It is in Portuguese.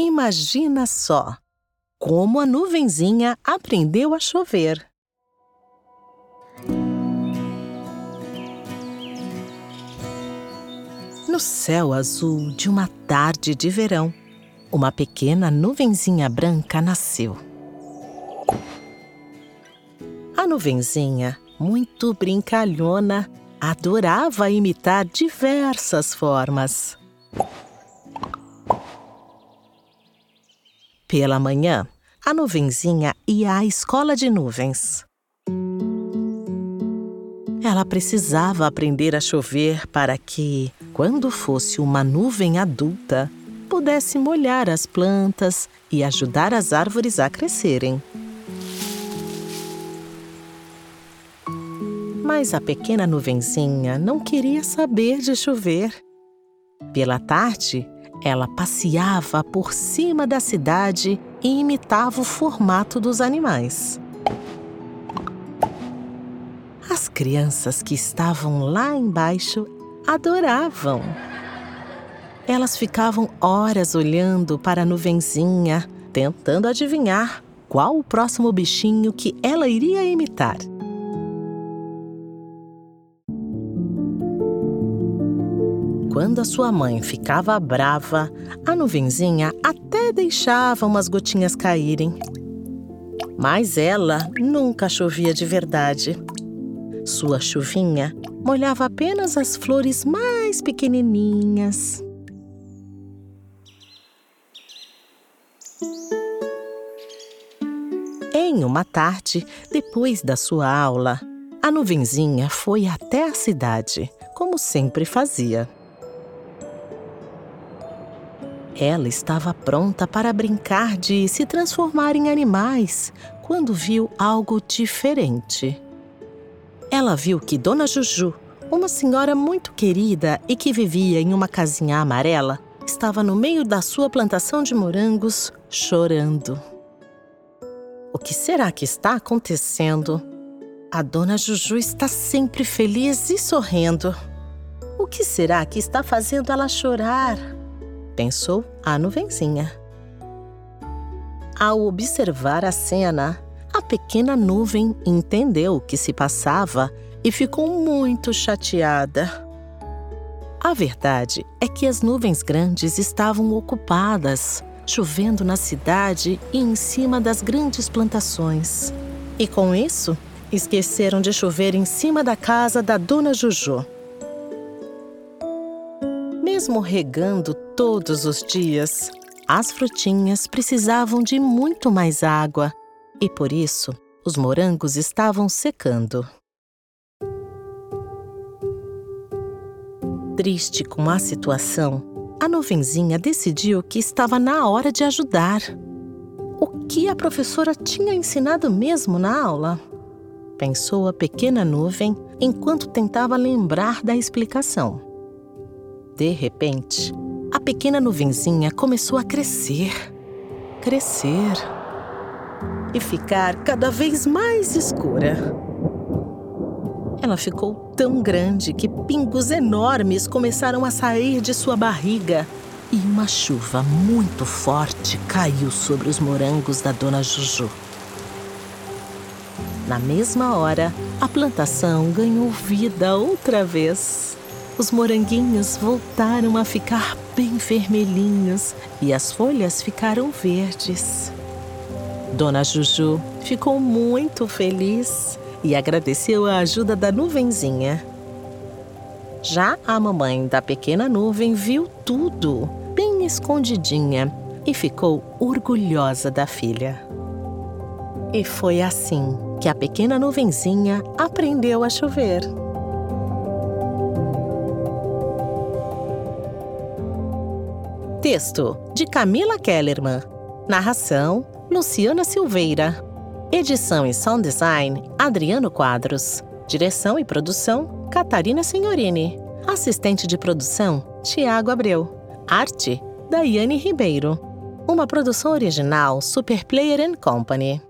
Imagina só como a nuvenzinha aprendeu a chover. No céu azul de uma tarde de verão, uma pequena nuvenzinha branca nasceu. A nuvenzinha, muito brincalhona, adorava imitar diversas formas. Pela manhã, a nuvenzinha ia à escola de nuvens. Ela precisava aprender a chover para que, quando fosse uma nuvem adulta, pudesse molhar as plantas e ajudar as árvores a crescerem. Mas a pequena nuvenzinha não queria saber de chover. Pela tarde, ela passeava por cima da cidade e imitava o formato dos animais. As crianças que estavam lá embaixo adoravam. Elas ficavam horas olhando para a nuvenzinha, tentando adivinhar qual o próximo bichinho que ela iria imitar. Quando a sua mãe ficava brava, a nuvenzinha até deixava umas gotinhas caírem. Mas ela nunca chovia de verdade. Sua chuvinha molhava apenas as flores mais pequenininhas. Em uma tarde, depois da sua aula, a nuvenzinha foi até a cidade, como sempre fazia. Ela estava pronta para brincar de se transformar em animais quando viu algo diferente. Ela viu que Dona Juju, uma senhora muito querida e que vivia em uma casinha amarela, estava no meio da sua plantação de morangos chorando. O que será que está acontecendo? A Dona Juju está sempre feliz e sorrindo. O que será que está fazendo ela chorar? Pensou a nuvenzinha. Ao observar a cena, a pequena nuvem entendeu o que se passava e ficou muito chateada. A verdade é que as nuvens grandes estavam ocupadas, chovendo na cidade e em cima das grandes plantações. E com isso, esqueceram de chover em cima da casa da dona Juju mesmo regando todos os dias, as frutinhas precisavam de muito mais água e por isso os morangos estavam secando. Triste com a situação, a nuvenzinha decidiu que estava na hora de ajudar. O que a professora tinha ensinado mesmo na aula? Pensou a pequena nuvem enquanto tentava lembrar da explicação. De repente, a pequena nuvenzinha começou a crescer, crescer e ficar cada vez mais escura. Ela ficou tão grande que pingos enormes começaram a sair de sua barriga e uma chuva muito forte caiu sobre os morangos da dona Juju. Na mesma hora, a plantação ganhou vida outra vez os moranguinhos voltaram a ficar bem vermelhinhos e as folhas ficaram verdes. Dona Juju ficou muito feliz e agradeceu a ajuda da nuvenzinha. Já a mamãe da pequena nuvem viu tudo, bem escondidinha, e ficou orgulhosa da filha. E foi assim que a pequena nuvenzinha aprendeu a chover. Texto de Camila Kellerman. Narração Luciana Silveira. Edição e sound design Adriano Quadros. Direção e produção Catarina Senhorini. Assistente de produção Tiago Abreu. Arte Daiane Ribeiro. Uma produção original Super Player Company.